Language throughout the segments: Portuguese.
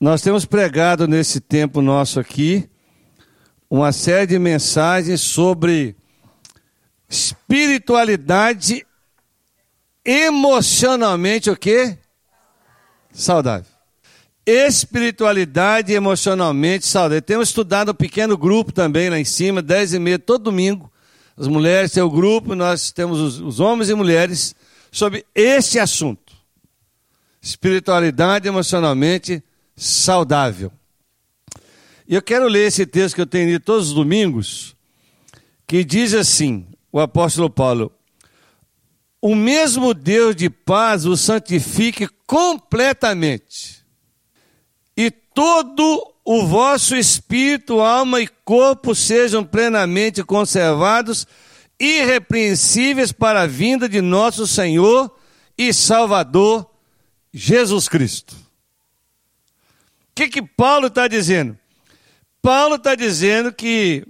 Nós temos pregado nesse tempo nosso aqui uma série de mensagens sobre espiritualidade emocionalmente o quê? Saudável. Espiritualidade emocionalmente saudável. Temos estudado um pequeno grupo também lá em cima, dez e meia, todo domingo. As mulheres têm o grupo, nós temos os, os homens e mulheres sobre este assunto. Espiritualidade emocionalmente saudável. E eu quero ler esse texto que eu tenho lido todos os domingos, que diz assim: o apóstolo Paulo, o mesmo Deus de paz o santifique completamente, e todo o vosso espírito, alma e corpo sejam plenamente conservados, irrepreensíveis para a vinda de nosso Senhor e Salvador Jesus Cristo que, que Paulo está dizendo? Paulo está dizendo que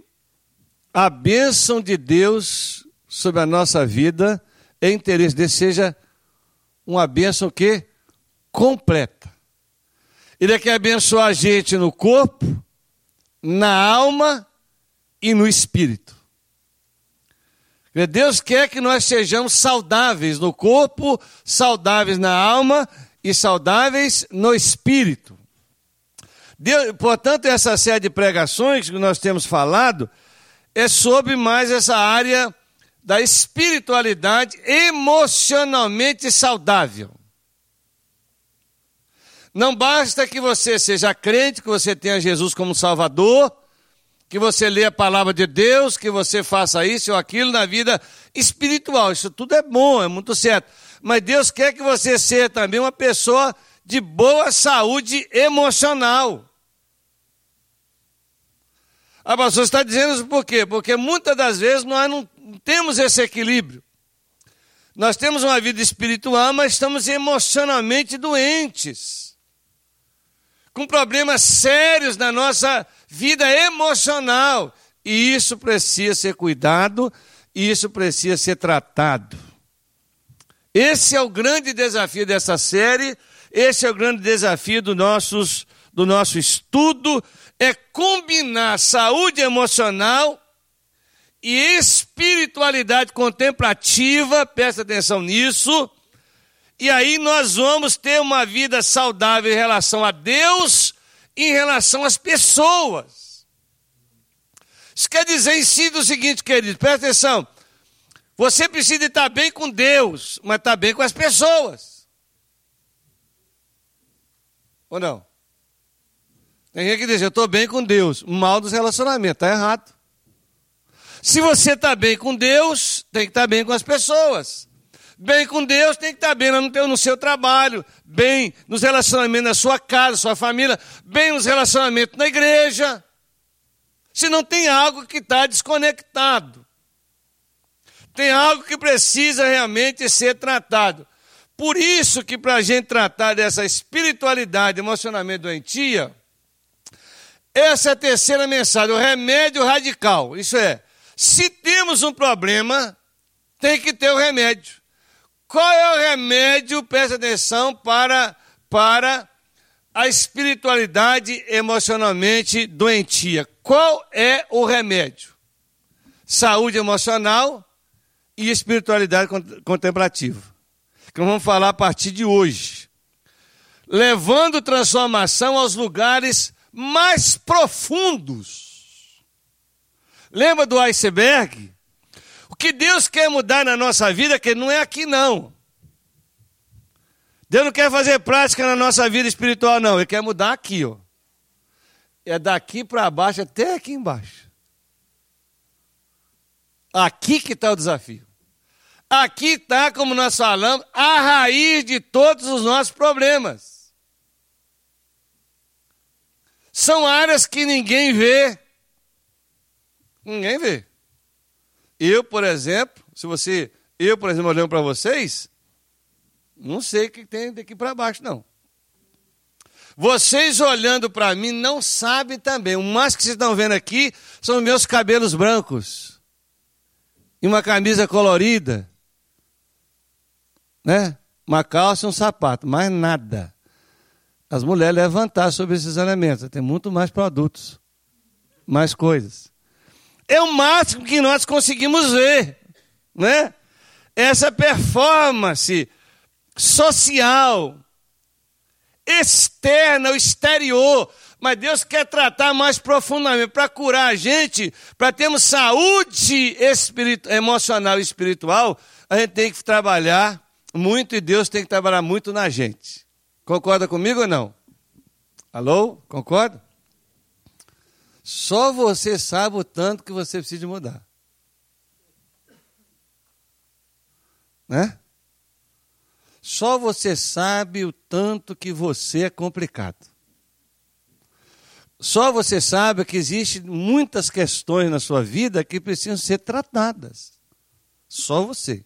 a bênção de Deus sobre a nossa vida é interesse dele seja uma bênção que completa. Ele quer abençoar a gente no corpo, na alma e no espírito. Deus quer que nós sejamos saudáveis no corpo, saudáveis na alma e saudáveis no espírito. Deus, portanto, essa série de pregações que nós temos falado é sobre mais essa área da espiritualidade emocionalmente saudável. Não basta que você seja crente, que você tenha Jesus como Salvador, que você lê a palavra de Deus, que você faça isso ou aquilo na vida espiritual. Isso tudo é bom, é muito certo. Mas Deus quer que você seja também uma pessoa de boa saúde emocional. A pastora está dizendo isso por quê? Porque muitas das vezes nós não temos esse equilíbrio. Nós temos uma vida espiritual, mas estamos emocionalmente doentes. Com problemas sérios na nossa vida emocional. E isso precisa ser cuidado, e isso precisa ser tratado. Esse é o grande desafio dessa série, esse é o grande desafio do, nossos, do nosso estudo é combinar saúde emocional e espiritualidade contemplativa, presta atenção nisso, e aí nós vamos ter uma vida saudável em relação a Deus e em relação às pessoas. Isso quer dizer em si o seguinte, querido, presta atenção. Você precisa estar bem com Deus, mas estar bem com as pessoas. Ou não? Tem gente que diz, eu estou bem com Deus. Mal dos relacionamentos, está errado. Se você está bem com Deus, tem que estar tá bem com as pessoas. Bem com Deus, tem que estar tá bem no, seu trabalho, bem nos relacionamentos na sua casa, sua família, bem nos relacionamentos na igreja. Se não tem algo que está desconectado. Tem algo que precisa realmente ser tratado. Por isso que para a gente tratar dessa espiritualidade, emocionamento doentia, essa é a terceira mensagem, o remédio radical. Isso é, se temos um problema, tem que ter o remédio. Qual é o remédio, presta atenção, para, para a espiritualidade emocionalmente doentia? Qual é o remédio? Saúde emocional e espiritualidade contemplativa. Que vamos falar a partir de hoje. Levando transformação aos lugares mais profundos. Lembra do iceberg? O que Deus quer mudar na nossa vida, que não é aqui não. Deus não quer fazer prática na nossa vida espiritual, não. Ele quer mudar aqui, ó. É daqui para baixo até aqui embaixo. Aqui que está o desafio. Aqui está, como nós falamos, a raiz de todos os nossos problemas. São áreas que ninguém vê. Ninguém vê. Eu, por exemplo, se você, eu, por exemplo, olhando para vocês, não sei o que tem daqui para baixo, não. Vocês olhando para mim não sabem também. O mais que vocês estão vendo aqui são meus cabelos brancos. E uma camisa colorida. Né? Uma calça e um sapato, mais nada. as mulheres levantar sobre esses elementos. Tem muito mais produtos, mais coisas. É o máximo que nós conseguimos ver, né? Essa performance social, externa, o exterior. Mas Deus quer tratar mais profundamente, para curar a gente, para termos saúde emocional e espiritual, a gente tem que trabalhar muito e Deus tem que trabalhar muito na gente. Concorda comigo ou não? Alô? Concorda? Só você sabe o tanto que você precisa mudar. Né? Só você sabe o tanto que você é complicado. Só você sabe que existem muitas questões na sua vida que precisam ser tratadas. Só você.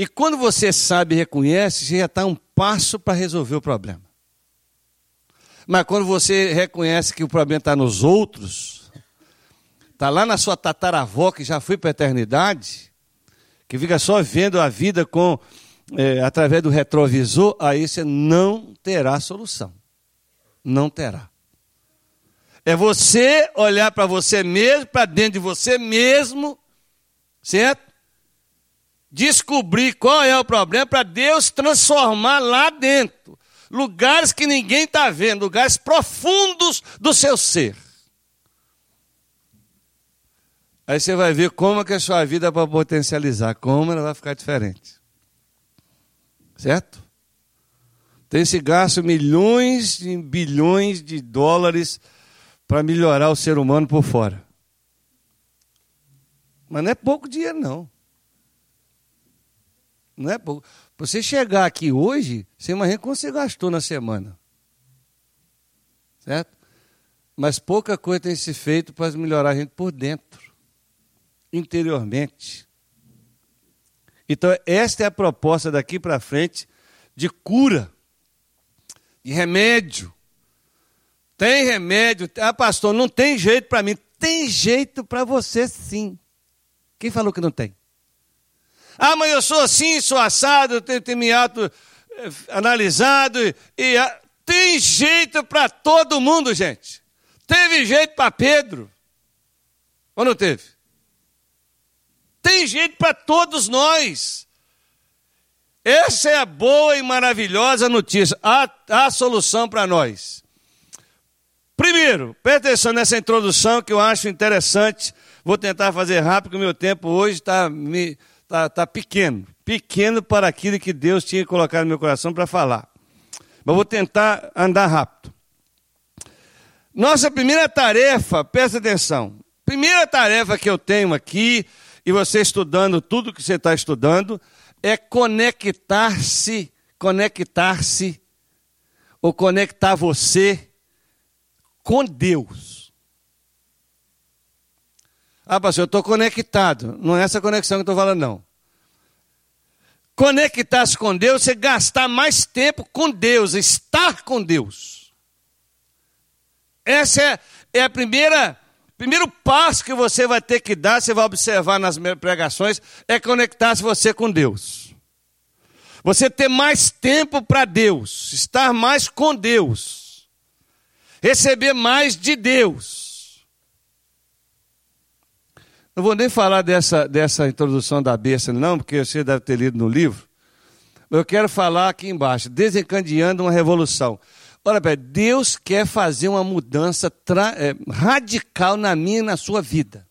E quando você sabe e reconhece, você já está um passo para resolver o problema. Mas quando você reconhece que o problema está nos outros, está lá na sua tataravó que já foi para a eternidade, que fica só vendo a vida com é, através do retrovisor, aí você não terá solução. Não terá. É você olhar para você mesmo, para dentro de você mesmo, certo? Descobrir qual é o problema para Deus transformar lá dentro. Lugares que ninguém está vendo, lugares profundos do seu ser. Aí você vai ver como é que a sua vida vai potencializar, como ela vai ficar diferente. Certo? Tem se gasto milhões e bilhões de dólares para melhorar o ser humano por fora. Mas não é pouco dinheiro, não. É pouco. Você chegar aqui hoje, você imagina quanto você gastou na semana. Certo? Mas pouca coisa tem se feito para melhorar a gente por dentro, interiormente. Então, esta é a proposta daqui para frente de cura, de remédio. Tem remédio. Ah, pastor, não tem jeito para mim. Tem jeito para você sim. Quem falou que não tem? Ah, mas eu sou assim, sou assado, tenho, auto eh, analisado. E, e ah, tem jeito para todo mundo, gente. Teve jeito para Pedro. Ou não teve? Tem jeito para todos nós. Essa é a boa e maravilhosa notícia. Há, solução para nós. Primeiro, preste atenção nessa introdução que eu acho interessante. Vou tentar fazer rápido, porque o meu tempo hoje está me está tá pequeno, pequeno para aquilo que Deus tinha colocado no meu coração para falar. Mas vou tentar andar rápido. Nossa primeira tarefa, presta atenção. Primeira tarefa que eu tenho aqui, e você estudando tudo que você está estudando, é conectar-se, conectar-se, ou conectar você com Deus. Ah, pastor, eu estou conectado. Não é essa conexão que eu estou falando, não. Conectar-se com Deus é gastar mais tempo com Deus, estar com Deus. Essa é, é a primeira primeiro passo que você vai ter que dar, você vai observar nas pregações, é conectar-se você com Deus. Você ter mais tempo para Deus, estar mais com Deus, receber mais de Deus. Não vou nem falar dessa, dessa introdução da besta, não, porque você deve ter lido no livro. Eu quero falar aqui embaixo, desencadeando uma revolução. Olha, Deus quer fazer uma mudança é, radical na minha e na sua vida.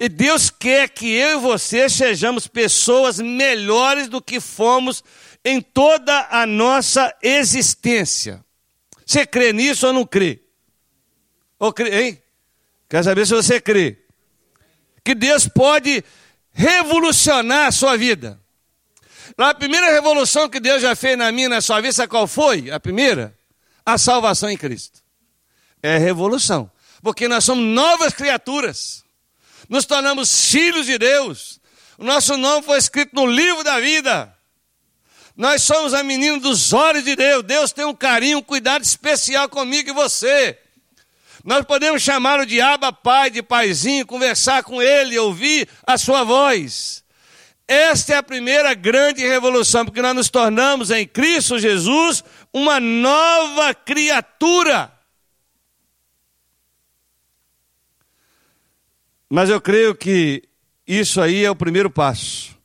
E Deus quer que eu e você sejamos pessoas melhores do que fomos em toda a nossa existência. Você crê nisso ou não crê? Ou crê, hein? Quer saber se você crê? Que Deus pode revolucionar a sua vida. A primeira revolução que Deus já fez na minha na sua vida, sabe qual foi? A primeira? A salvação em Cristo. É revolução. Porque nós somos novas criaturas. Nos tornamos filhos de Deus. O nosso nome foi escrito no livro da vida. Nós somos a menina dos olhos de Deus. Deus tem um carinho, um cuidado especial comigo e você. Nós podemos chamar o diabo pai, de paizinho, conversar com ele, ouvir a sua voz. Esta é a primeira grande revolução, porque nós nos tornamos em Cristo Jesus uma nova criatura. Mas eu creio que isso aí é o primeiro passo.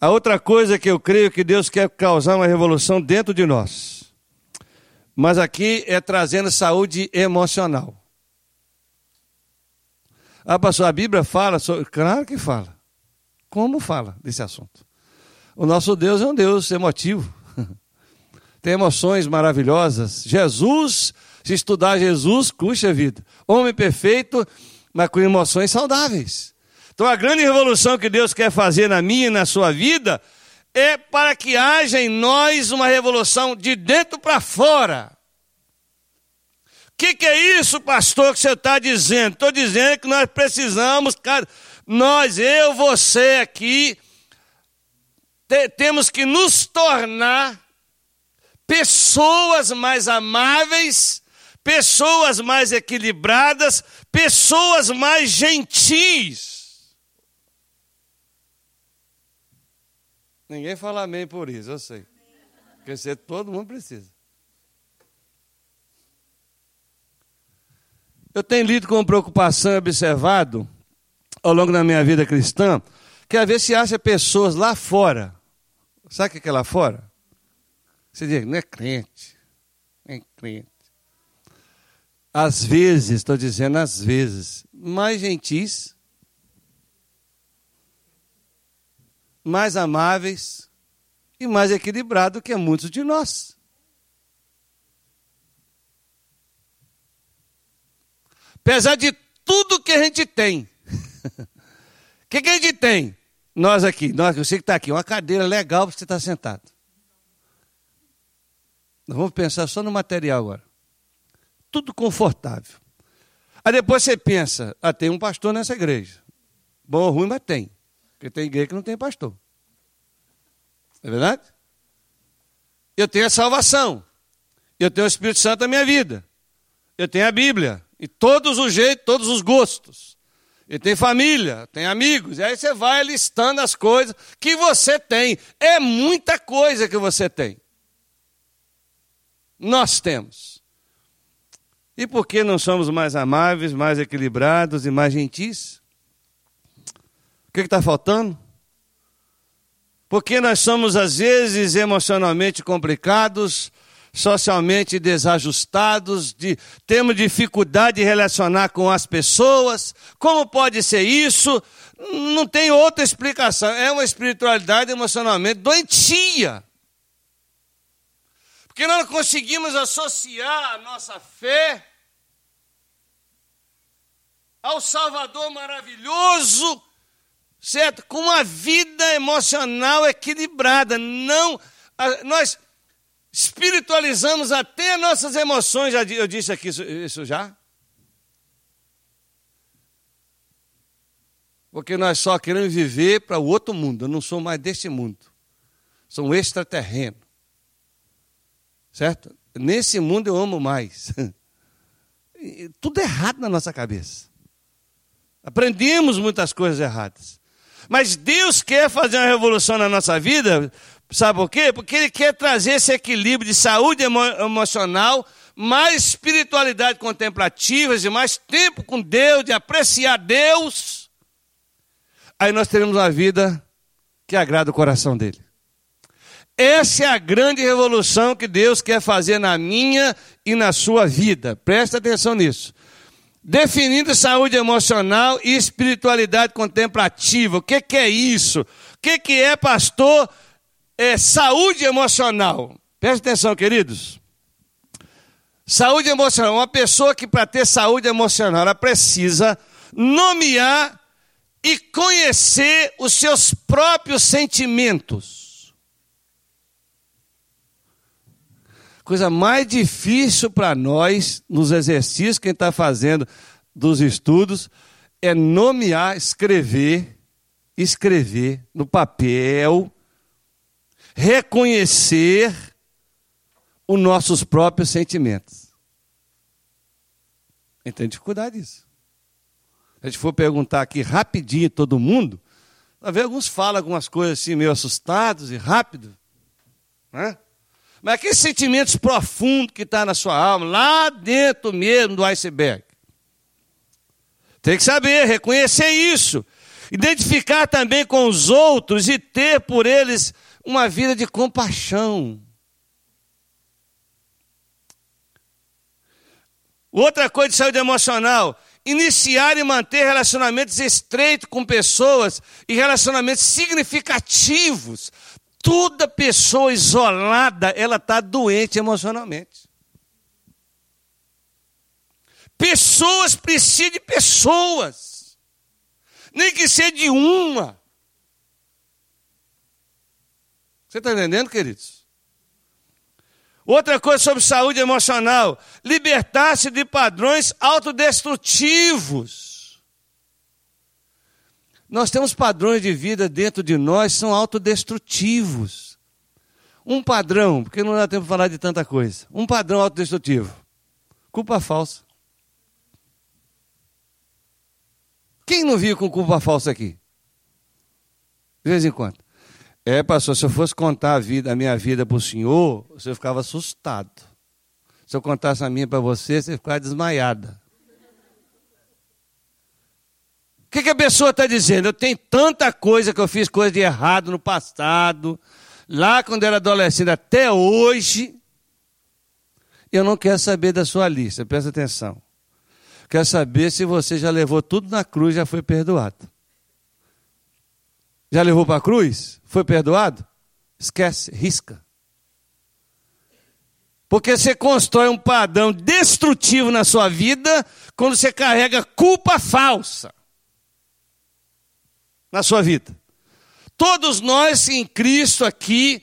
A outra coisa que eu creio que Deus quer causar uma revolução dentro de nós. Mas aqui é trazendo saúde emocional. Ah, pastor, a Bíblia fala sobre. Claro que fala. Como fala desse assunto? O nosso Deus é um Deus emotivo. Tem emoções maravilhosas. Jesus, se estudar Jesus, custa vida. Homem perfeito, mas com emoções saudáveis. Então a grande revolução que Deus quer fazer na minha e na sua vida é para que haja em nós uma revolução de dentro para fora. O que, que, é isso, pastor, que você está dizendo? Estou dizendo que nós precisamos, nós, eu, você aqui, te, temos que nos tornar pessoas mais amáveis, pessoas mais equilibradas, pessoas mais gentis. Ninguém fala amém por isso, eu sei. Porque você, todo mundo precisa. Eu tenho lido com preocupação e observado, ao longo da minha vida cristã, que às vezes se acha pessoas lá fora. Sabe o que é lá fora? Você diz, não é crente. Não é crente. Às vezes, estou dizendo às vezes, mais gentis, mais amáveis e mais equilibrados que muitos de nós. Apesar de tudo que a gente tem. O que, que a gente tem? Nós aqui, nós, você que está aqui, uma cadeira legal para você estar tá sentado. Nós vamos pensar só no material agora. Tudo confortável. Aí depois você pensa, ah, tem um pastor nessa igreja. Bom ou ruim, mas tem. Porque tem igreja que não tem pastor. É verdade? Eu tenho a salvação. Eu tenho o Espírito Santo na minha vida. Eu tenho a Bíblia. E todos os jeitos, todos os gostos. E tem família, tem amigos. E aí você vai listando as coisas que você tem. É muita coisa que você tem. Nós temos. E por que não somos mais amáveis, mais equilibrados e mais gentis? O que está faltando? Porque nós somos, às vezes, emocionalmente complicados, socialmente desajustados, de, temos dificuldade de relacionar com as pessoas. Como pode ser isso? Não tem outra explicação. É uma espiritualidade emocionalmente doentia. Porque nós não conseguimos associar a nossa fé ao Salvador maravilhoso certo? Com uma vida emocional equilibrada. Não, nós espiritualizamos até nossas emoções. Já, eu disse aqui isso, isso já. Porque nós só queremos viver para o outro mundo. Eu não sou mais deste mundo. Sou um extraterreno. Certo? Nesse mundo eu amo mais. Tudo errado na nossa cabeça. Aprendemos muitas coisas erradas. Mas Deus quer fazer uma revolução na nossa vida, sabe por quê? Porque Ele quer trazer esse equilíbrio de saúde emo emocional, mais espiritualidade contemplativa, de mais tempo com Deus, de apreciar Deus. Aí nós teremos uma vida que agrada o coração dele. Essa é a grande revolução que Deus quer fazer na minha e na sua vida. Presta atenção nisso definindo saúde emocional e espiritualidade contemplativa. O que, que é isso? O que, que é, pastor, é saúde emocional? Presta atenção, queridos. Saúde emocional. Uma pessoa que, para ter saúde emocional, ela precisa nomear e conhecer os seus próprios sentimentos. Coisa mais difícil para nós, nos exercícios, quem está fazendo dos estudos, é nomear, escrever, escrever no papel, reconhecer os nossos próprios sentimentos. A gente tem dificuldade disso. Se a gente for perguntar aqui rapidinho todo mundo, Talvez alguns falam algumas coisas assim, meio assustados e rápido. Né? Mas aqueles sentimentos profundos que está na sua alma, lá dentro mesmo do iceberg. Tem que saber, reconhecer isso. Identificar também com os outros e ter por eles uma vida de compaixão. Outra coisa de saúde emocional, iniciar e manter relacionamentos estreitos com pessoas e relacionamentos significativos. Toda pessoa isolada, ela está doente emocionalmente. Pessoas precisam de pessoas, nem que seja de uma. Você está entendendo, queridos? Outra coisa sobre saúde emocional: libertar-se de padrões autodestrutivos. Nós temos padrões de vida dentro de nós que são autodestrutivos. Um padrão, porque não dá tempo de falar de tanta coisa. Um padrão autodestrutivo. Culpa falsa. Quem não viu com culpa falsa aqui? De vez em quando. É, pastor, se eu fosse contar a, vida, a minha vida para o senhor, você ficava assustado. Se eu contasse a minha para você, você ficava desmaiada. O que, que a pessoa está dizendo? Eu tenho tanta coisa que eu fiz coisa de errado no passado, lá quando era adolescente até hoje. Eu não quero saber da sua lista, presta atenção. Quero saber se você já levou tudo na cruz e já foi perdoado. Já levou para a cruz? Foi perdoado? Esquece, risca. Porque você constrói um padrão destrutivo na sua vida quando você carrega culpa falsa na sua vida. Todos nós em Cristo aqui,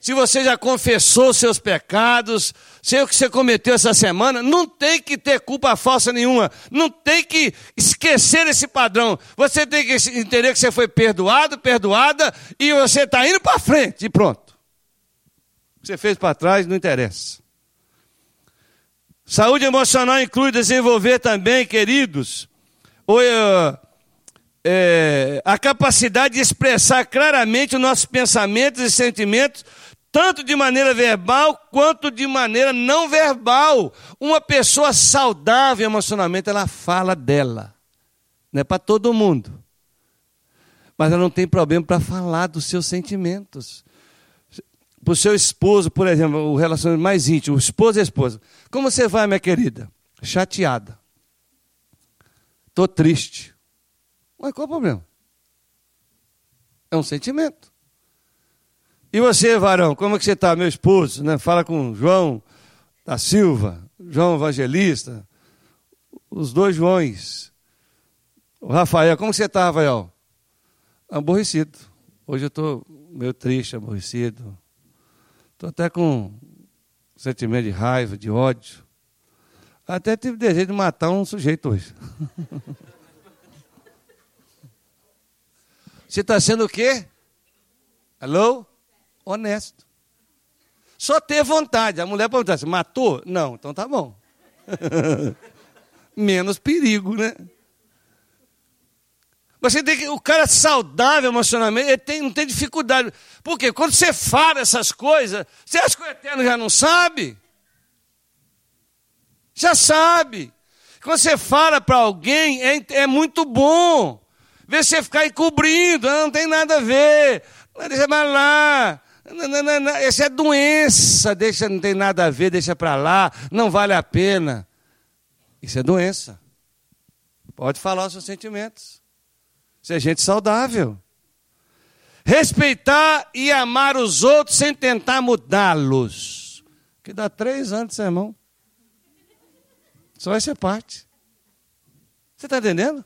se você já confessou seus pecados, sei o que você cometeu essa semana, não tem que ter culpa falsa nenhuma, não tem que esquecer esse padrão. Você tem que entender que você foi perdoado, perdoada, e você está indo para frente, e pronto. O que você fez para trás não interessa. Saúde emocional inclui desenvolver também, queridos, é, a capacidade de expressar claramente os nossos pensamentos e sentimentos tanto de maneira verbal quanto de maneira não verbal. Uma pessoa saudável emocionalmente, ela fala dela. Não é para todo mundo. Mas ela não tem problema para falar dos seus sentimentos. Para o seu esposo, por exemplo, o relacionamento mais íntimo, esposo e esposa. Como você vai, minha querida? Chateada. Estou triste. Mas qual o problema? É um sentimento. E você, varão, como é que você está, meu esposo? Né? Fala com João da Silva, João Evangelista, os dois Joões. O Rafael, como você está, Rafael? Aborrecido. Hoje eu estou meio triste, aborrecido. Estou até com sentimento de raiva, de ódio. Até tive desejo de matar um sujeito hoje. Você está sendo o quê? Alô? honesto. Só ter vontade. A mulher perguntar assim, matou? Não, então tá bom. Menos perigo, né? Você tem que, o cara saudável emocionalmente, ele tem, não tem dificuldade. Por quê? Quando você fala essas coisas, você acha que o Eterno já não sabe? Já sabe. Quando você fala para alguém, é, é muito bom. Vê você ficar encobrindo, ah, não tem nada a ver. Deixa mais lá. Não, não, não, essa é doença, deixa, não tem nada a ver, deixa para lá, não vale a pena. Isso é doença. Pode falar os seus sentimentos. Isso é gente saudável. Respeitar e amar os outros sem tentar mudá-los. Que dá três anos de sermão. Só essa parte. Você está entendendo?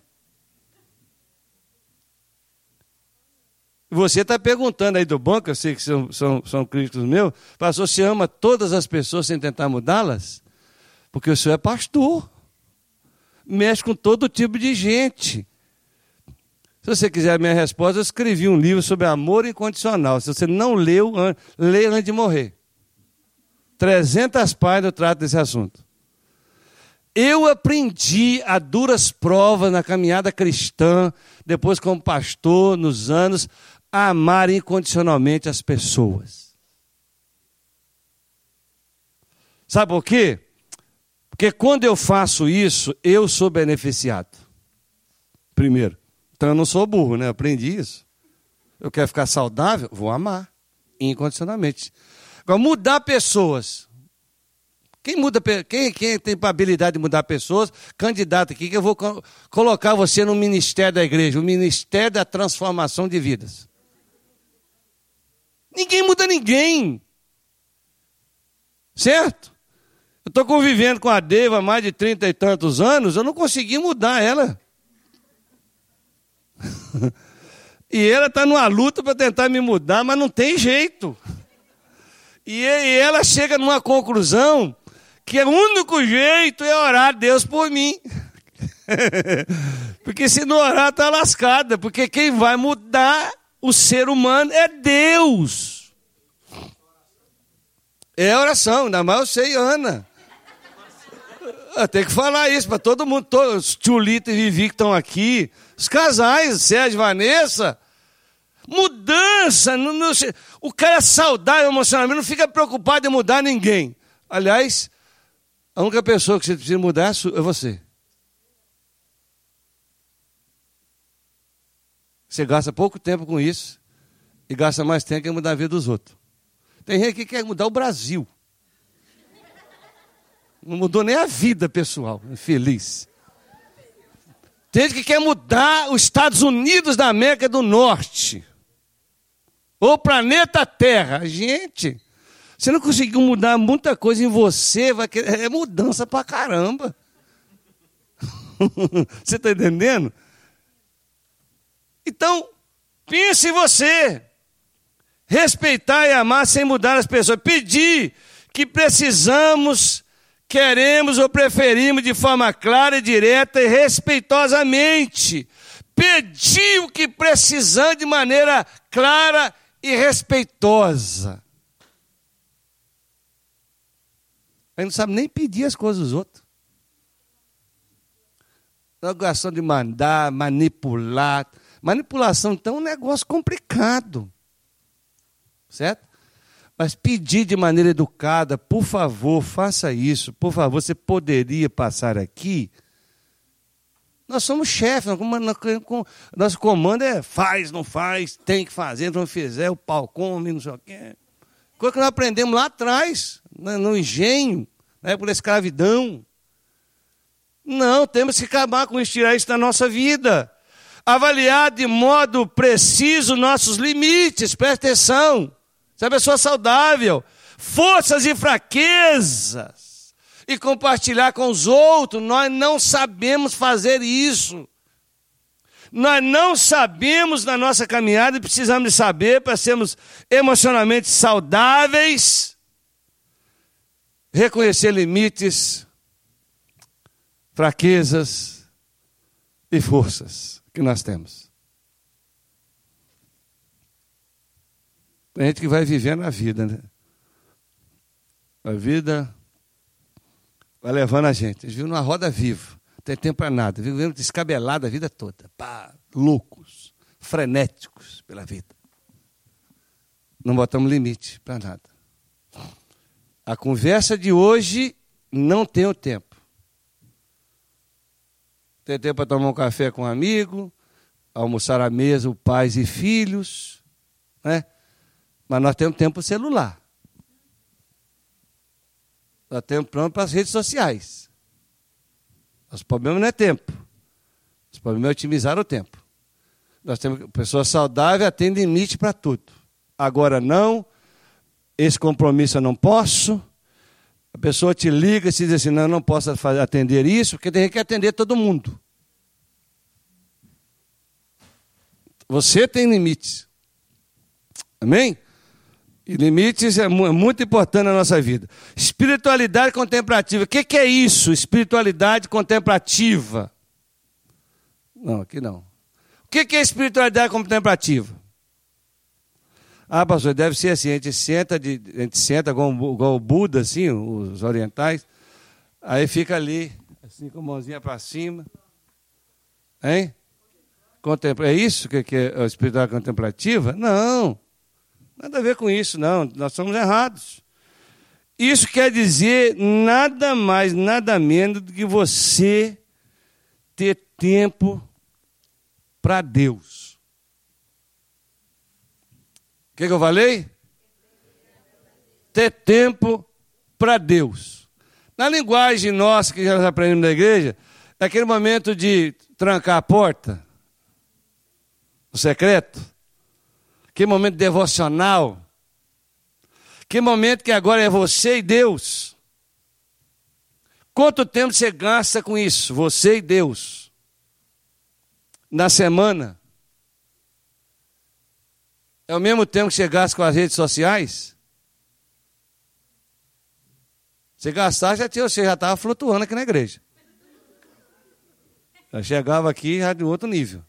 Você está perguntando aí do banco, eu sei que são, são, são críticos meus, pastor, você ama todas as pessoas sem tentar mudá-las? Porque o senhor é pastor, mexe com todo tipo de gente. Se você quiser a minha resposta, eu escrevi um livro sobre amor incondicional. Se você não leu, leia antes de morrer. 300 páginas eu trato desse assunto. Eu aprendi a duras provas na caminhada cristã, depois como pastor, nos anos, a amar incondicionalmente as pessoas. Sabe por quê? Porque quando eu faço isso, eu sou beneficiado. Primeiro. Então eu não sou burro, né? Eu aprendi isso. Eu quero ficar saudável, vou amar incondicionalmente. Agora, mudar pessoas. Quem muda, quem, quem tem habilidade de mudar pessoas, candidato aqui, que eu vou colocar você no ministério da igreja, o ministério da transformação de vidas. Ninguém muda ninguém. Certo? Eu estou convivendo com a Deva há mais de trinta e tantos anos, eu não consegui mudar ela. e ela está numa luta para tentar me mudar, mas não tem jeito. E ela chega numa conclusão que o único jeito é orar a Deus por mim. porque se não orar, está lascada. Porque quem vai mudar o ser humano é Deus. É oração, ainda mais eu sei, Ana. Eu tenho que falar isso para todo mundo, todos, Tchulita e Vivi que estão aqui, os casais, Sérgio e Vanessa. Mudança, o cara é saudável emocionalmente, não fica preocupado em mudar ninguém. Aliás, a única pessoa que você precisa mudar é você. Você gasta pouco tempo com isso e gasta mais tempo em mudar a vida dos outros. Tem gente que quer mudar o Brasil. Não mudou nem a vida pessoal, feliz. Tem gente que quer mudar os Estados Unidos da América do Norte. Ou o planeta Terra. Gente, você não conseguiu mudar muita coisa em você, vai querer, é mudança pra caramba. você está entendendo? Então, pense você. Respeitar e amar sem mudar as pessoas. Pedir que precisamos, queremos ou preferimos de forma clara, direta e respeitosamente. Pedir o que precisamos de maneira clara e respeitosa. A gente não sabe nem pedir as coisas dos outros. Nós gostamos de mandar, manipular. Manipulação, então, é um negócio complicado. Certo? Mas pedir de maneira educada, por favor, faça isso. Por favor, você poderia passar aqui? Nós somos chefes, nosso comando é faz, não faz, tem que fazer, não fizer, o pau come, não sei o quê. Coisa que nós aprendemos lá atrás, no engenho, na época da escravidão. Não, temos que acabar com isso, tirar isso da nossa vida. Avaliar de modo preciso nossos limites, presta atenção. Você é uma pessoa saudável, forças e fraquezas, e compartilhar com os outros. Nós não sabemos fazer isso. Nós não sabemos na nossa caminhada e precisamos de saber para sermos emocionalmente saudáveis, reconhecer limites, fraquezas e forças que nós temos. Tem gente que vai vivendo a vida, né? A vida vai levando a gente. Eles vivem numa roda viva. Não tem tempo para nada. Vivendo descabelado a vida toda. Pá, loucos, frenéticos pela vida. Não botamos limite para nada. A conversa de hoje não tem o tempo. Tem tempo para tomar um café com um amigo, almoçar à mesa, pais e filhos, né? Mas nós temos tempo celular. Nós temos tempo para as redes sociais. Nosso problema não é tempo. Nosso problema é otimizar o tempo. Nós temos pessoas saudáveis, tem limite para tudo. Agora não, esse compromisso eu não posso. Pessoa te liga e se diz assim, não, eu não posso atender isso, porque tem que atender todo mundo. Você tem limites. Amém? E limites é, é muito importante na nossa vida. Espiritualidade contemplativa. O que, que é isso? Espiritualidade contemplativa. Não, aqui não. O que, que é espiritualidade contemplativa? Ah, pastor, deve ser assim. A gente senta, de, a gente senta igual, igual o Buda, assim, os orientais. Aí fica ali, Assim com a mãozinha para cima. Hein? Contempla. É isso que, que é a espiritualidade contemplativa? Não. Nada a ver com isso, não. Nós somos errados. Isso quer dizer nada mais, nada menos do que você ter tempo para Deus. O que, que eu falei? Ter tempo para Deus. Na linguagem nossa que já aprendemos na igreja, é aquele momento de trancar a porta, o secreto, que momento devocional, que momento que agora é você e Deus. Quanto tempo você gasta com isso, você e Deus? Na semana? É o mesmo tempo que você gasta com as redes sociais? Você gastar, já tinha, você já estava flutuando aqui na igreja. Já chegava aqui já de outro nível.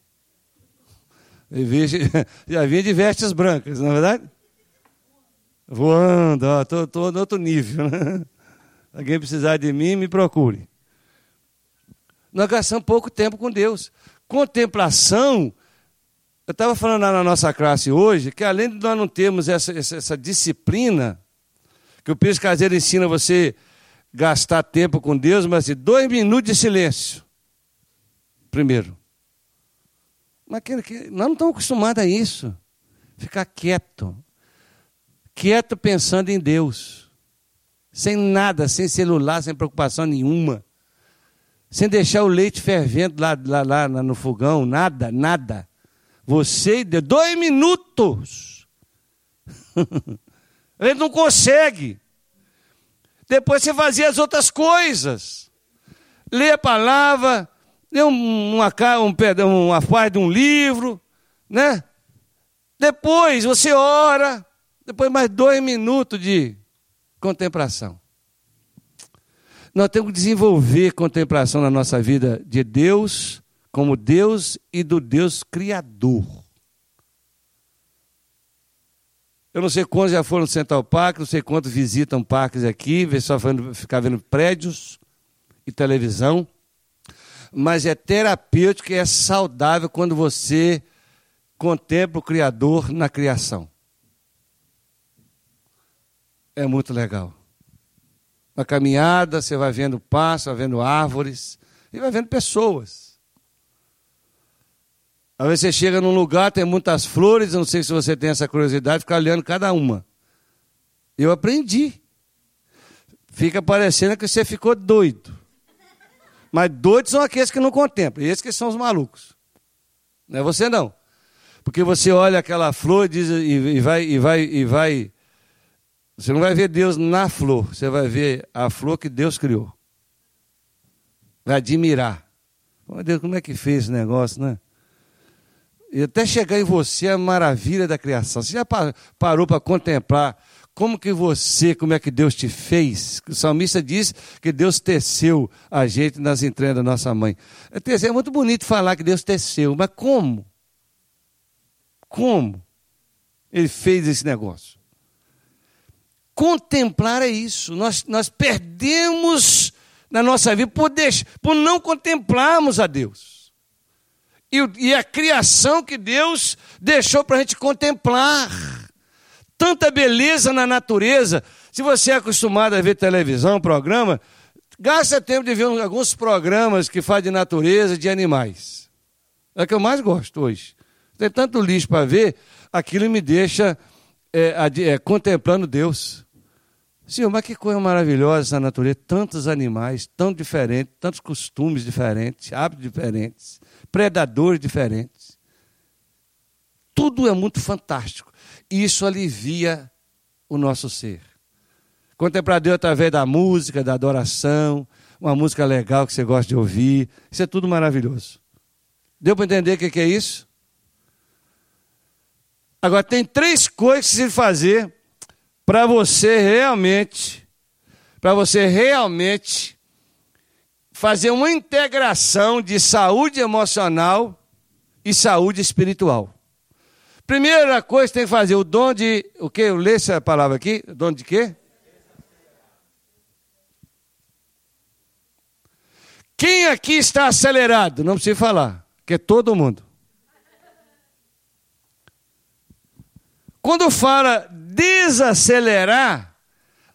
Já vinha de vestes brancas, não é verdade? Voando, estou no outro nível. Né? Alguém precisar de mim, me procure. Nós gastamos pouco tempo com Deus. Contemplação, eu estava falando na nossa classe hoje, que além de nós não termos essa, essa, essa disciplina, que o Pires Caseiro ensina você gastar tempo com Deus, mas assim, dois minutos de silêncio. Primeiro. Mas que, que, nós não estamos acostumados a isso. Ficar quieto quieto pensando em Deus, sem nada, sem celular, sem preocupação nenhuma, sem deixar o leite fervendo lá, lá, lá no fogão, nada, nada. Você deu dois minutos. Ele não consegue. Depois você fazia as outras coisas. Lê a palavra, lê uma, um, uma parte de um livro, né? Depois você ora, depois mais dois minutos de contemplação. Nós temos que desenvolver contemplação na nossa vida de Deus como Deus e do Deus Criador. Eu não sei quantos já foram no Central Park, não sei quantos visitam parques aqui, só ficar vendo prédios e televisão. Mas é terapêutico e é saudável quando você contempla o Criador na criação é muito legal. Na caminhada, você vai vendo passos, vai vendo árvores e vai vendo pessoas. Às vezes você chega num lugar, tem muitas flores, não sei se você tem essa curiosidade, ficar olhando cada uma. Eu aprendi. Fica parecendo que você ficou doido. Mas doidos são aqueles que não contemplam, esses que são os malucos. Não é você não. Porque você olha aquela flor diz, e, e vai, e vai, e vai você não vai ver Deus na flor, você vai ver a flor que Deus criou. Vai admirar. Meu Deus, como é que fez esse negócio, né? E até chegar em você a maravilha da criação. Você já parou para contemplar como que você, como é que Deus te fez? O salmista diz que Deus teceu a gente nas entranhas da nossa mãe. É muito bonito falar que Deus teceu, mas como? Como ele fez esse negócio? Contemplar é isso. Nós, nós perdemos na nossa vida por, deixar, por não contemplarmos a Deus. E, e a criação que Deus deixou para a gente contemplar. Tanta beleza na natureza. Se você é acostumado a ver televisão, programa, gasta tempo de ver alguns programas que fazem de natureza, de animais. É o que eu mais gosto hoje. Tem tanto lixo para ver, aquilo me deixa é, é, contemplando Deus. Senhor, mas que coisa maravilhosa essa natureza, tantos animais, tão diferentes, tantos costumes diferentes, hábitos diferentes, predadores diferentes. Tudo é muito fantástico. Isso alivia o nosso ser. Contemplar Deus através da música, da adoração, uma música legal que você gosta de ouvir, isso é tudo maravilhoso. Deu para entender o que é isso? Agora, tem três coisas que se fazer para você realmente, para você realmente fazer uma integração de saúde emocional e saúde espiritual. Primeira coisa tem que fazer o dom de o que? Eu leio essa palavra aqui, o dom de quê? Quem aqui está acelerado? Não precisa falar, que é todo mundo. Quando fala desacelerar,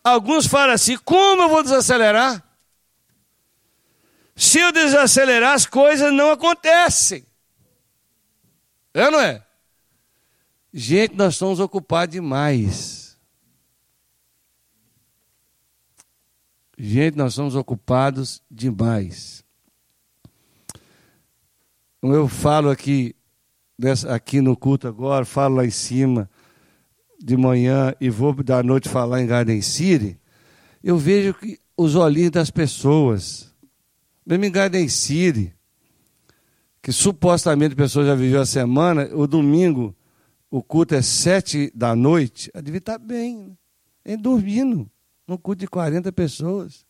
alguns falam assim: como eu vou desacelerar? Se eu desacelerar, as coisas não acontecem. É ou não é? Gente, nós estamos ocupados demais. Gente, nós estamos ocupados demais. Como eu falo aqui, aqui no culto agora, falo lá em cima de manhã e vou da noite falar em Garden City, eu vejo que os olhinhos das pessoas, mesmo em Garden City, que supostamente a pessoa já viveu a semana, o domingo o culto é sete da noite, ela devia estar bem, né? dormindo, num culto de 40 pessoas,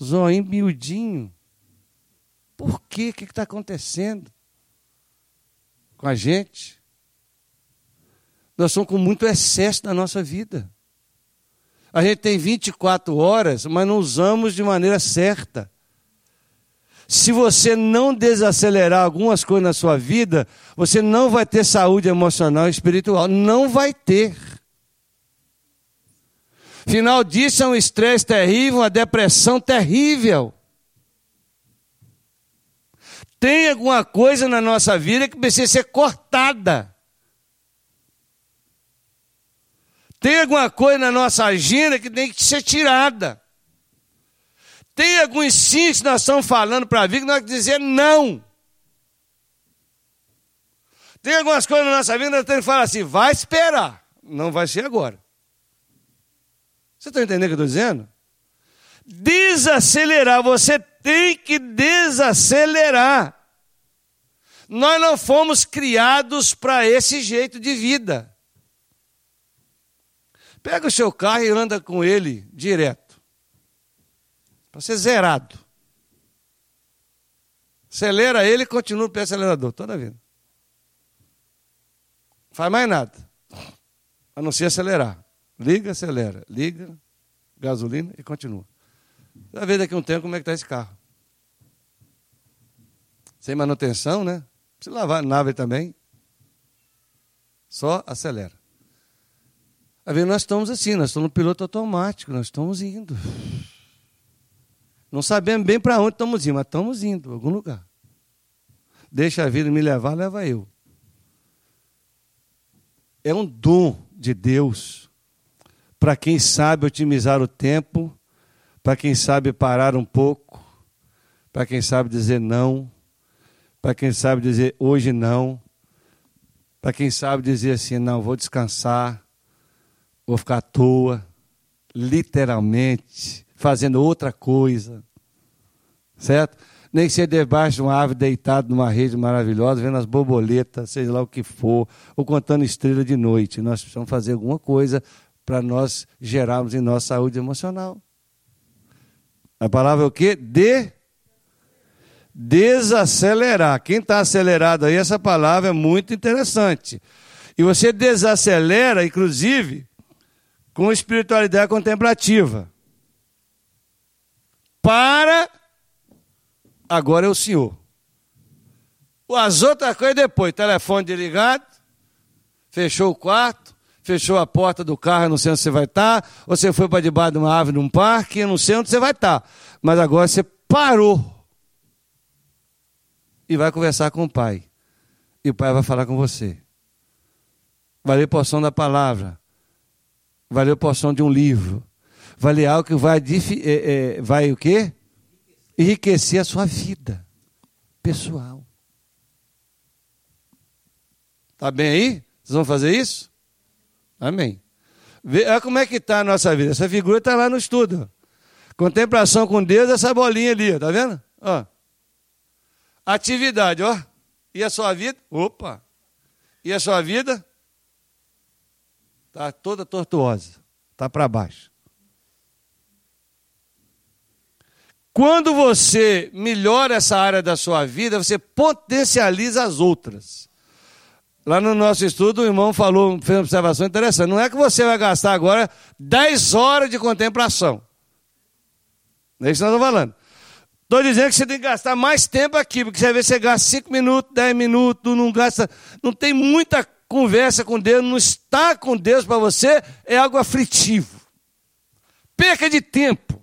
zoinho miudinho. Por quê? O que está acontecendo com a gente? Nós somos com muito excesso na nossa vida. A gente tem 24 horas, mas não usamos de maneira certa. Se você não desacelerar algumas coisas na sua vida, você não vai ter saúde emocional e espiritual. Não vai ter. Final disso é um estresse terrível, uma depressão terrível. Tem alguma coisa na nossa vida que precisa ser cortada. Tem alguma coisa na nossa agenda que tem que ser tirada. Tem alguns sim que nós estamos falando para a vida que nós temos que dizer não. Tem algumas coisas na nossa vida que nós temos que falar assim, vai esperar. Não vai ser agora. Você está entendendo o que eu estou dizendo? Desacelerar, você tem que desacelerar. Nós não fomos criados para esse jeito de vida. Pega o seu carro e anda com ele direto. Para ser zerado. Acelera ele e continua o pé acelerador toda a vida. Faz mais nada. A não ser acelerar. Liga, acelera. Liga, gasolina e continua. Vai ver daqui a um tempo como é que está esse carro. Sem manutenção, né? Precisa lavar a nave também. Só acelera. Às vezes nós estamos assim, nós estamos no piloto automático, nós estamos indo. Não sabemos bem para onde estamos indo, mas estamos indo, a algum lugar. Deixa a vida me levar, leva eu. É um dom de Deus para quem sabe otimizar o tempo, para quem sabe parar um pouco, para quem sabe dizer não, para quem sabe dizer hoje não, para quem sabe dizer assim, não, vou descansar, vou ficar à toa, literalmente, fazendo outra coisa, certo? Nem seja debaixo de uma árvore deitado numa rede maravilhosa, vendo as borboletas, seja lá o que for, ou contando estrela de noite. Nós precisamos fazer alguma coisa para nós gerarmos em nossa saúde emocional. A palavra é o quê? De desacelerar. Quem está acelerado aí, essa palavra é muito interessante. E você desacelera, inclusive, com espiritualidade contemplativa para agora é o senhor. As outras coisas depois, telefone desligado, fechou o quarto, fechou a porta do carro, não sei onde você vai estar, ou você foi para debaixo de uma árvore num parque, não sei onde você vai estar. Mas agora você parou e vai conversar com o pai. E o pai vai falar com você. Vai ler porção da palavra. Vai ler porção de um livro vai ler algo que vai, é, é, vai o quê? Enriquecer a sua vida pessoal. Tá bem aí? Vocês vão fazer isso? Amém. Olha como é que está a nossa vida. Essa figura está lá no estudo. Contemplação com Deus, essa bolinha ali, tá vendo? Ó. Atividade, ó. E a sua vida? Opa! E a sua vida? Está toda tortuosa. Está para baixo. Quando você melhora essa área da sua vida, você potencializa as outras. Lá no nosso estudo, o irmão falou, fez uma observação interessante. Não é que você vai gastar agora 10 horas de contemplação. Não é isso que nós estamos falando. Estou dizendo que você tem que gastar mais tempo aqui, porque você vê você gasta 5 minutos, 10 minutos, não gasta. Não tem muita conversa com Deus, não está com Deus para você, é algo aflitivo. Perca de tempo.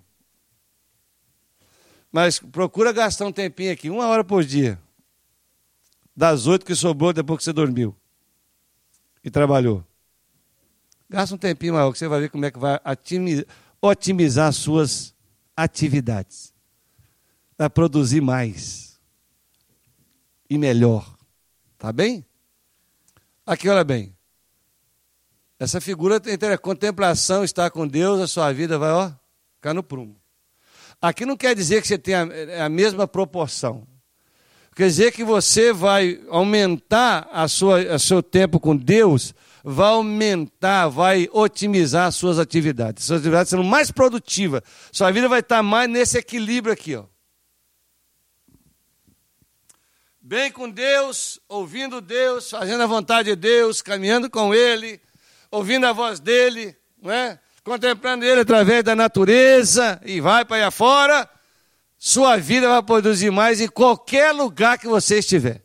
Mas procura gastar um tempinho aqui, uma hora por dia. Das oito que sobrou depois que você dormiu. E trabalhou. Gasta um tempinho maior, que você vai ver como é que vai otimizar as suas atividades a produzir mais e melhor. Tá bem? Aqui, olha bem. Essa figura a contemplação, estar com Deus, a sua vida vai, ó, ficar no prumo. Aqui não quer dizer que você tenha a, a mesma proporção. Quer dizer que você vai aumentar a sua, a seu tempo com Deus, vai aumentar, vai otimizar as suas atividades. Suas atividades serão mais produtivas. Sua vida vai estar mais nesse equilíbrio aqui, ó. bem com Deus, ouvindo Deus, fazendo a vontade de Deus, caminhando com Ele, ouvindo a voz dEle, não é? Contemplando Ele através da natureza e vai para aí afora, sua vida vai produzir mais em qualquer lugar que você estiver.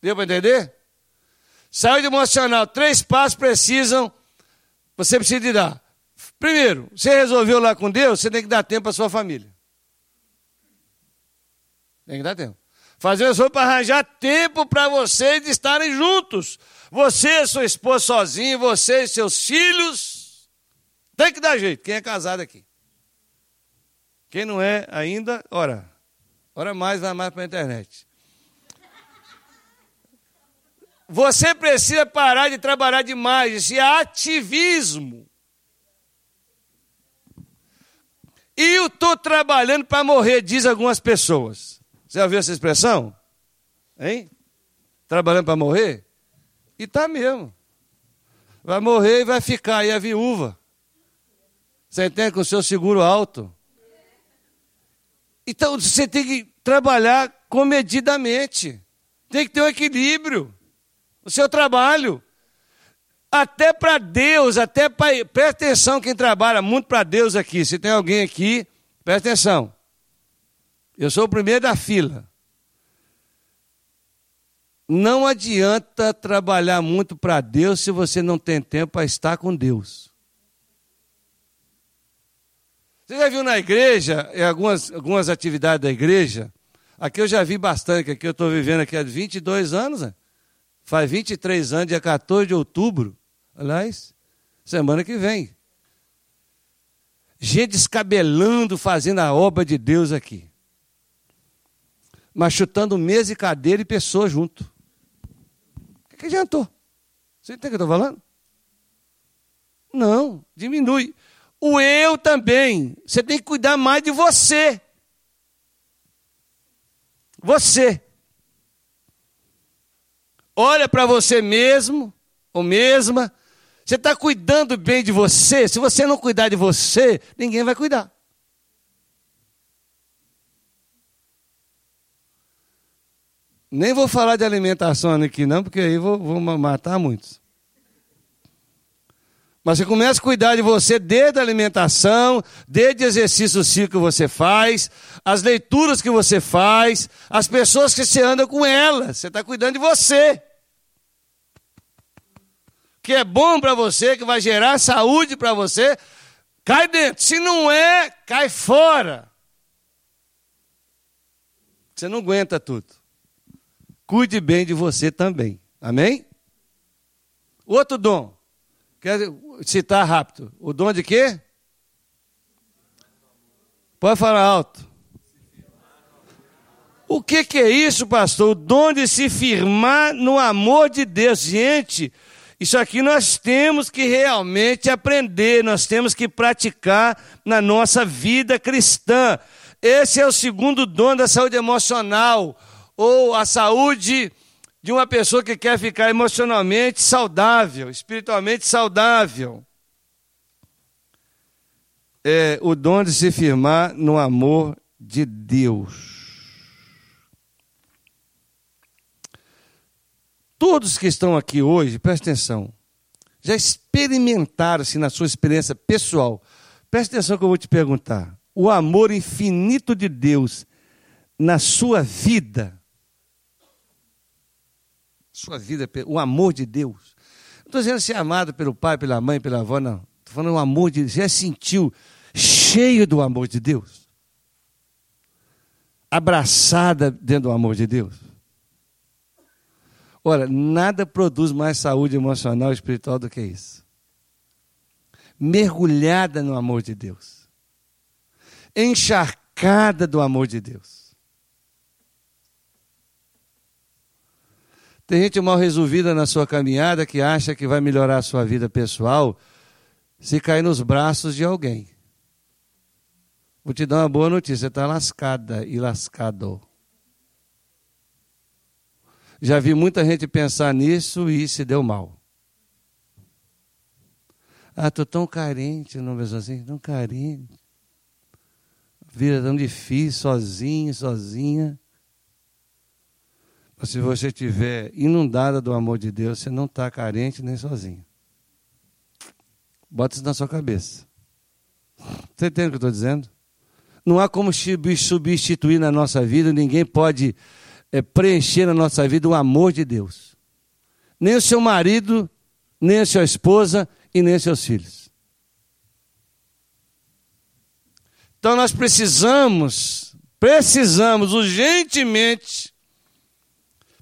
Deu para entender? Saúde emocional, três passos precisam, você precisa de dar. Primeiro, você resolveu lá com Deus, você tem que dar tempo para sua família. Tem que dar tempo. Fazer esforço para arranjar tempo para vocês estarem juntos. Você e sua esposa sozinho, você e seus filhos. Tem que dar jeito. Quem é casado aqui? Quem não é ainda, ora. Ora mais, vai mais para a internet. Você precisa parar de trabalhar demais. Isso é ativismo. E eu estou trabalhando para morrer, diz algumas pessoas. Você já viu essa expressão? Hein? Trabalhando para morrer? E tá mesmo. Vai morrer e vai ficar aí a viúva. Você entende? Com o seu seguro alto. Então você tem que trabalhar comedidamente. Tem que ter um equilíbrio. O seu trabalho. Até para Deus, até para. Presta atenção quem trabalha muito para Deus aqui. Se tem alguém aqui, presta atenção. Eu sou o primeiro da fila. Não adianta trabalhar muito para Deus se você não tem tempo para estar com Deus. Você já viu na igreja, em algumas, algumas atividades da igreja? Aqui eu já vi bastante, aqui eu estou vivendo aqui há 22 anos, né? faz 23 anos, dia 14 de outubro. Aliás, semana que vem. Gente descabelando, fazendo a obra de Deus aqui mas chutando mesa e cadeira e pessoas junto. O que, que adiantou? Você entende o que eu estou falando? Não, diminui. O eu também. Você tem que cuidar mais de você. Você. Olha para você mesmo, ou mesma. Você está cuidando bem de você. Se você não cuidar de você, ninguém vai cuidar. Nem vou falar de alimentação aqui, não, porque aí vou, vou matar muitos. Mas você começa a cuidar de você desde a alimentação, desde o exercício físico que você faz, as leituras que você faz, as pessoas que você anda com elas. Você está cuidando de você. Que é bom para você, que vai gerar saúde para você, cai dentro. Se não é, cai fora. Você não aguenta tudo cuide bem de você também. Amém? Outro dom. Quero citar rápido. O dom de quê? Pode falar alto. O que, que é isso, pastor? O dom de se firmar no amor de Deus. Gente, isso aqui nós temos que realmente aprender, nós temos que praticar na nossa vida cristã. Esse é o segundo dom da saúde emocional ou a saúde de uma pessoa que quer ficar emocionalmente saudável, espiritualmente saudável. É o dom de se firmar no amor de Deus. Todos que estão aqui hoje, presta atenção, já experimentaram, assim, na sua experiência pessoal, presta atenção que eu vou te perguntar. o amor infinito de Deus na sua vida, sua vida, o amor de Deus. Não estou dizendo ser amado pelo pai, pela mãe, pela avó, não. Estou falando o amor de Deus. Já sentiu cheio do amor de Deus? Abraçada dentro do amor de Deus? Ora, nada produz mais saúde emocional e espiritual do que isso. Mergulhada no amor de Deus. Encharcada do amor de Deus. Tem gente mal resolvida na sua caminhada que acha que vai melhorar a sua vida pessoal se cair nos braços de alguém. Vou te dar uma boa notícia: você está lascada e lascado. Já vi muita gente pensar nisso e se deu mal. Ah, estou tão carente, não mesmo assim? Tão carente. Vida tão difícil, sozinho, sozinha. Se você estiver inundada do amor de Deus, você não está carente nem sozinho. Bota isso na sua cabeça. Você entende o que eu estou dizendo? Não há como substituir na nossa vida, ninguém pode é, preencher na nossa vida o amor de Deus. Nem o seu marido, nem a sua esposa e nem seus filhos. Então nós precisamos, precisamos urgentemente,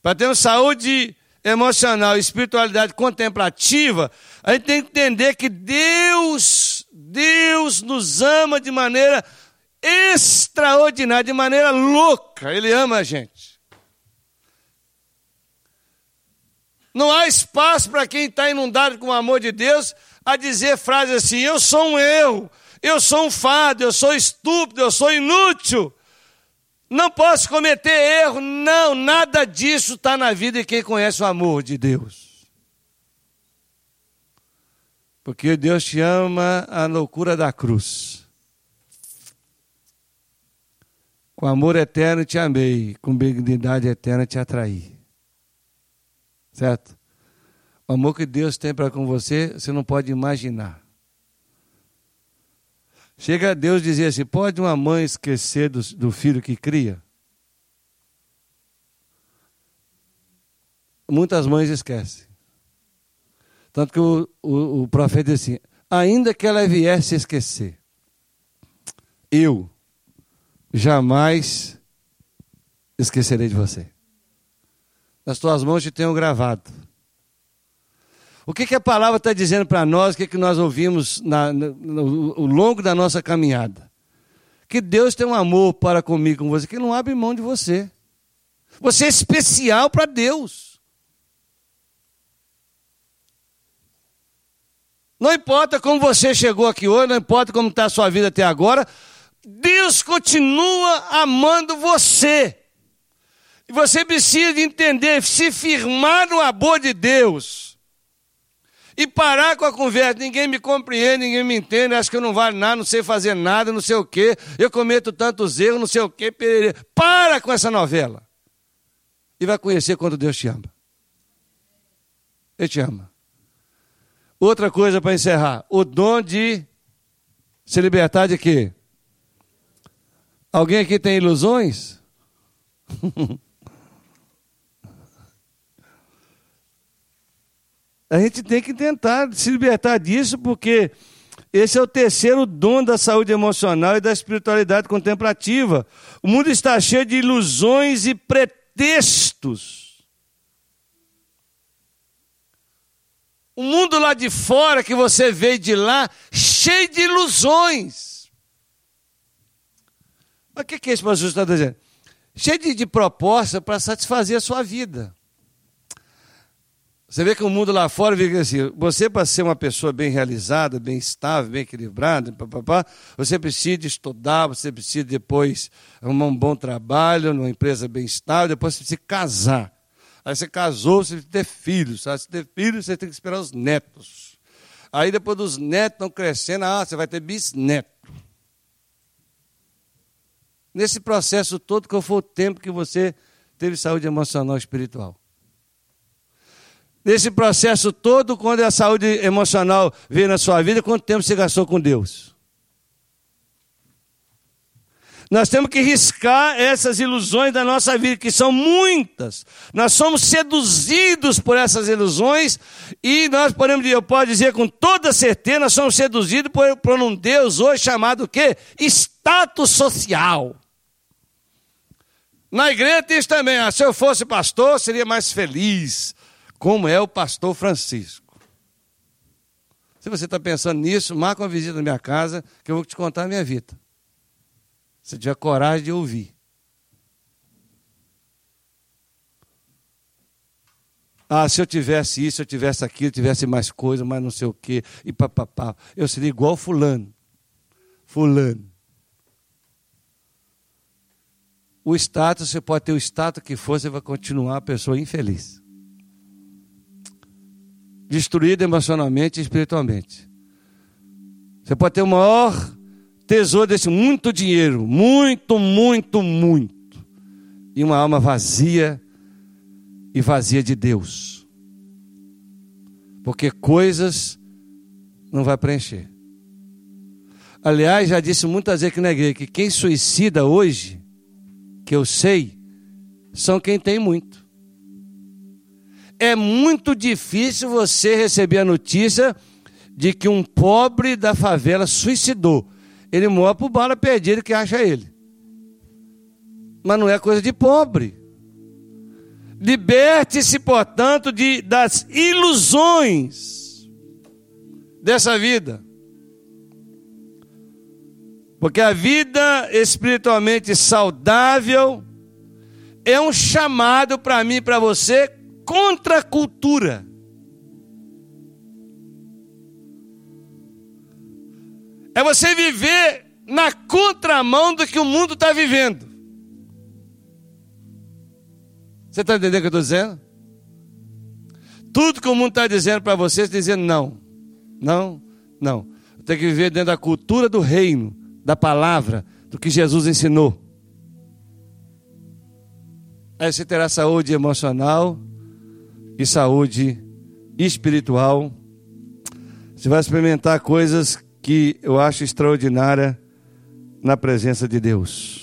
para termos saúde emocional e espiritualidade contemplativa, a gente tem que entender que Deus, Deus nos ama de maneira extraordinária, de maneira louca. Ele ama a gente. Não há espaço para quem está inundado com o amor de Deus a dizer frases assim: eu sou um erro, eu sou um fado, eu sou estúpido, eu sou inútil. Não posso cometer erro. Não, nada disso está na vida de quem conhece o amor de Deus. Porque Deus te ama a loucura da cruz. Com amor eterno te amei, com benignidade eterna te atraí. Certo? O amor que Deus tem para com você, você não pode imaginar. Chega a Deus dizer assim: pode uma mãe esquecer do, do filho que cria? Muitas mães esquecem. Tanto que o, o, o profeta diz assim: ainda que ela viesse esquecer, eu jamais esquecerei de você nas tuas mãos te tenho gravado. O que, que a palavra está dizendo para nós, o que, que nós ouvimos na, no, no, longo da nossa caminhada? Que Deus tem um amor para comigo, com você, que não abre mão de você. Você é especial para Deus. Não importa como você chegou aqui hoje, não importa como está a sua vida até agora, Deus continua amando você. E você precisa entender, se firmar no amor de Deus. E parar com a conversa, ninguém me compreende, ninguém me entende, acho que eu não vale nada, não sei fazer nada, não sei o quê, eu cometo tantos erros, não sei o quê, perere. para com essa novela. E vai conhecer quando Deus te ama. Ele te ama. Outra coisa para encerrar, o dom de se libertar de quê? Alguém aqui tem ilusões? A gente tem que tentar se libertar disso, porque esse é o terceiro dom da saúde emocional e da espiritualidade contemplativa. O mundo está cheio de ilusões e pretextos. O mundo lá de fora que você veio de lá, cheio de ilusões. Mas o que, que esse pastor está dizendo? Cheio de, de proposta para satisfazer a sua vida. Você vê que o mundo lá fora vive assim, você para ser uma pessoa bem realizada, bem estável, bem equilibrada, você precisa estudar, você precisa depois arrumar um bom trabalho, numa empresa bem estável, depois você precisa casar. Aí você casou, você precisa ter filhos, sabe? Se ter filhos, você tem que esperar os netos. Aí depois dos netos estão crescendo, ah, você vai ter bisneto. Nesse processo todo, qual foi o tempo que você teve saúde emocional e espiritual? Nesse processo todo, quando a saúde emocional veio na sua vida, quanto tempo você gastou com Deus? Nós temos que riscar essas ilusões da nossa vida, que são muitas. Nós somos seduzidos por essas ilusões e nós podemos, eu posso dizer com toda certeza, nós somos seduzidos por, por um Deus hoje chamado o quê? Status social. Na igreja isso também. Ah, se eu fosse pastor, seria mais feliz, como é o pastor Francisco. Se você está pensando nisso, marca uma visita na minha casa, que eu vou te contar a minha vida. Se tiver coragem de ouvir. Ah, se eu tivesse isso, se eu tivesse aquilo, tivesse mais coisa, mais não sei o quê, e papapá, eu seria igual fulano. Fulano. O status, você pode ter o status que for, você vai continuar a pessoa infeliz. Destruída emocionalmente e espiritualmente. Você pode ter o maior tesouro desse, muito dinheiro, muito, muito, muito, e uma alma vazia e vazia de Deus. Porque coisas não vai preencher. Aliás, já disse muitas vezes aqui na igreja que quem suicida hoje, que eu sei, são quem tem muito. É muito difícil você receber a notícia de que um pobre da favela suicidou ele morre por bala perdida que acha ele. Mas não é coisa de pobre. Liberte-se, portanto, de, das ilusões dessa vida. Porque a vida espiritualmente saudável é um chamado para mim e para você contra a cultura. É você viver na contramão do que o mundo está vivendo. Você está entendendo o que eu estou dizendo? Tudo que o mundo está dizendo para você, você dizendo não. Não, não. Tem que viver dentro da cultura do reino, da palavra, do que Jesus ensinou. Aí você terá saúde emocional e saúde espiritual. Você vai experimentar coisas que eu acho extraordinária na presença de Deus.